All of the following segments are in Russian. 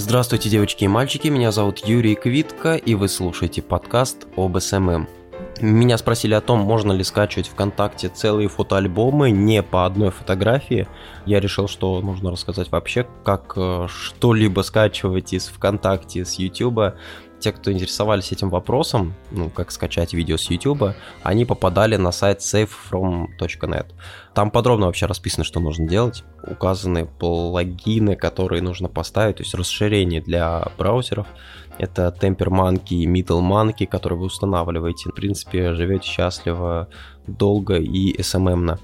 Здравствуйте, девочки и мальчики, меня зовут Юрий Квитко, и вы слушаете подкаст об SMM. Меня спросили о том, можно ли скачивать ВКонтакте целые фотоальбомы не по одной фотографии. Я решил, что нужно рассказать вообще, как э, что-либо скачивать из ВКонтакте, с Ютуба те, кто интересовались этим вопросом, ну, как скачать видео с YouTube, они попадали на сайт savefrom.net. Там подробно вообще расписано, что нужно делать. Указаны плагины, которые нужно поставить, то есть расширение для браузеров. Это Temper Monkey Middle Monkey, которые вы устанавливаете. В принципе, живете счастливо, долго и SMM-на.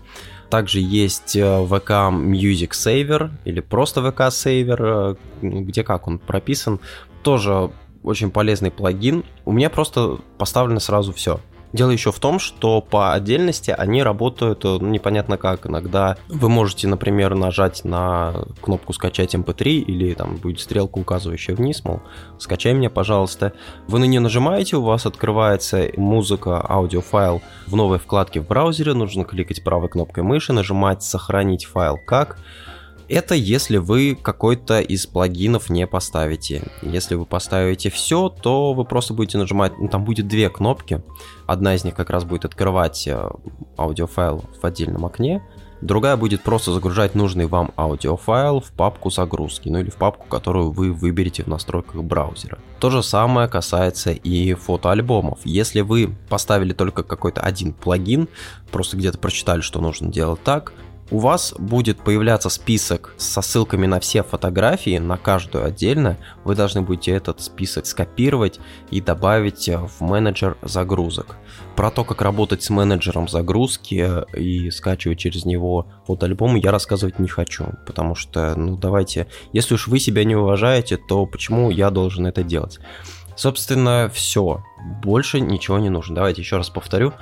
Также есть VK э, Music Saver или просто VK Saver, э, где как он прописан. Тоже очень полезный плагин. У меня просто поставлено сразу все. Дело еще в том, что по отдельности они работают э, ну, непонятно как. Иногда вы можете, например, нажать на кнопку «Скачать MP3» эм или там будет стрелка, указывающая вниз, мол, скачай меня, пожалуйста. Вы на нее нажимаете, у вас открывается музыка, аудиофайл в новой вкладке в браузере. Нужно кликать правой кнопкой мыши, нажимать «Сохранить файл как». Это если вы какой-то из плагинов не поставите. Если вы поставите все, то вы просто будете нажимать, ну, там будет две кнопки. Одна из них как раз будет открывать э, аудиофайл в отдельном окне, другая будет просто загружать нужный вам аудиофайл в папку загрузки, ну или в папку, которую вы выберете в настройках браузера. То же самое касается и фотоальбомов. Если вы поставили только какой-то один плагин, просто где-то прочитали, что нужно делать так, у вас будет появляться список со ссылками на все фотографии, на каждую отдельно. Вы должны будете этот список скопировать и добавить в менеджер загрузок. Про то, как работать с менеджером загрузки и скачивать через него фотоальбомы, я рассказывать не хочу, потому что, ну давайте, если уж вы себя не уважаете, то почему я должен это делать? Собственно, все. Больше ничего не нужно. Давайте еще раз повторю.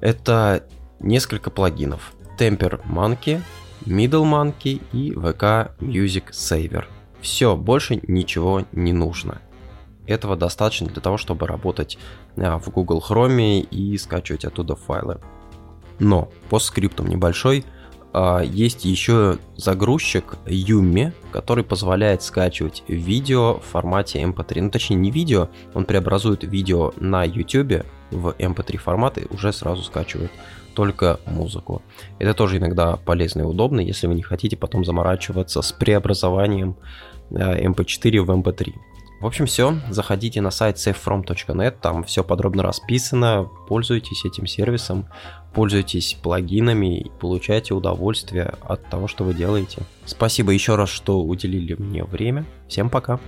Это несколько плагинов. Temper Monkey, Middle Monkey и VK Music Saver. Все, больше ничего не нужно. Этого достаточно для того, чтобы работать а, в Google Chrome и скачивать оттуда файлы. Но по скриптам небольшой а, есть еще загрузчик Yumi, который позволяет скачивать видео в формате MP3. Ну, точнее, не видео, он преобразует видео на YouTube в MP3 формат и уже сразу скачивает только музыку. Это тоже иногда полезно и удобно, если вы не хотите потом заморачиваться с преобразованием MP4 э, в MP3. В общем, все. Заходите на сайт safefrom.net, там все подробно расписано. Пользуйтесь этим сервисом, пользуйтесь плагинами и получайте удовольствие от того, что вы делаете. Спасибо еще раз, что уделили мне время. Всем пока.